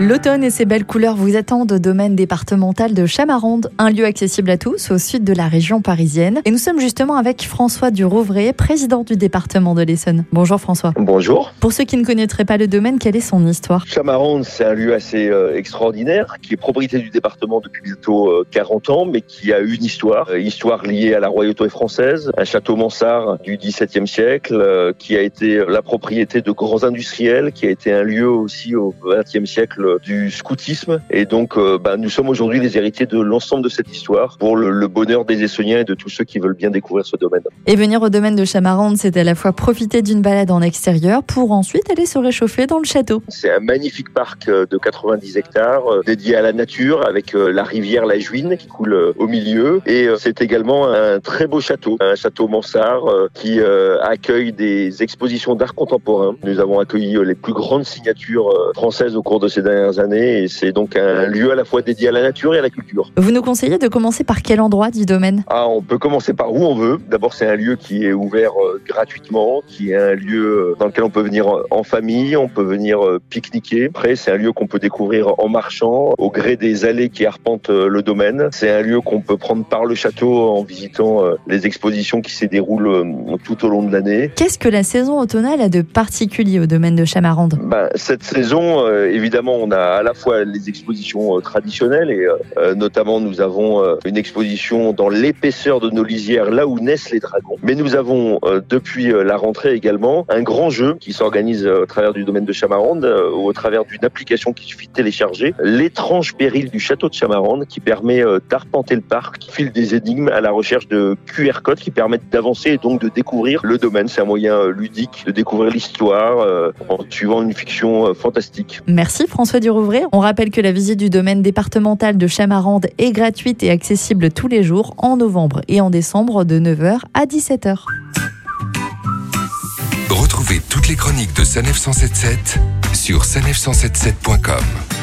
L'automne et ses belles couleurs vous attendent au domaine départemental de Chamaronde, un lieu accessible à tous au sud de la région parisienne. Et nous sommes justement avec François Durouvray, président du département de l'Essonne. Bonjour François. Bonjour. Pour ceux qui ne connaîtraient pas le domaine, quelle est son histoire? Chamaronde, c'est un lieu assez euh, extraordinaire qui est propriété du département depuis bientôt euh, 40 ans, mais qui a une histoire, euh, histoire liée à la royauté française, un château mansard du XVIIe siècle, euh, qui a été la propriété de grands industriels, qui a été un lieu aussi au XXe siècle du scoutisme. Et donc, euh, bah, nous sommes aujourd'hui les héritiers de l'ensemble de cette histoire pour le, le bonheur des Essoniens et de tous ceux qui veulent bien découvrir ce domaine. Et venir au domaine de Chamaronde, c'est à la fois profiter d'une balade en extérieur pour ensuite aller se réchauffer dans le château. C'est un magnifique parc euh, de 90 hectares euh, dédié à la nature avec la rivière La Juine qui coule au milieu. Et c'est également un très beau château, un château mansard qui accueille des expositions d'art contemporain. Nous avons accueilli les plus grandes signatures françaises au cours de ces dernières années et c'est donc un lieu à la fois dédié à la nature et à la culture. Vous nous conseillez de commencer par quel endroit du domaine? Ah, on peut commencer par où on veut. D'abord, c'est un lieu qui est ouvert euh, gratuitement, qui est un lieu euh, dans lequel on peut venir euh, en famille, on peut venir pique-niquer. Après, c'est un lieu qu'on peut découvrir en marchant, au gré des allées qui arpentent le domaine. C'est un lieu qu'on peut prendre par le château en visitant les expositions qui s'y déroulent tout au long de l'année. Qu'est-ce que la saison automnale a de particulier au domaine de Chamaronde Ben, cette saison, évidemment, on a à la fois les expositions euh, traditionnelles et euh, euh, notamment nous avons une exposition dans l'épaisseur de nos lisières, là où naissent les dragons. Mais nous avons depuis la rentrée également un grand jeu qui s'organise au travers du domaine de Chamaronde, euh, ou au travers d'une application qui suffit de télécharger, l'étrange péril du château de Chamaronde, qui permet d'arpenter le parc, qui file des énigmes à la recherche de QR codes qui permettent d'avancer et donc de découvrir le domaine. C'est un moyen ludique de découvrir l'histoire en suivant une fiction fantastique. Merci François Durouvray. On rappelle que la visite du domaine départemental de Chamaronde est gratuite et accessible tous les jours en novembre et en décembre de 9h à 17h. Retrouvez toutes les chroniques de Sanef 177 sur sanef177.com.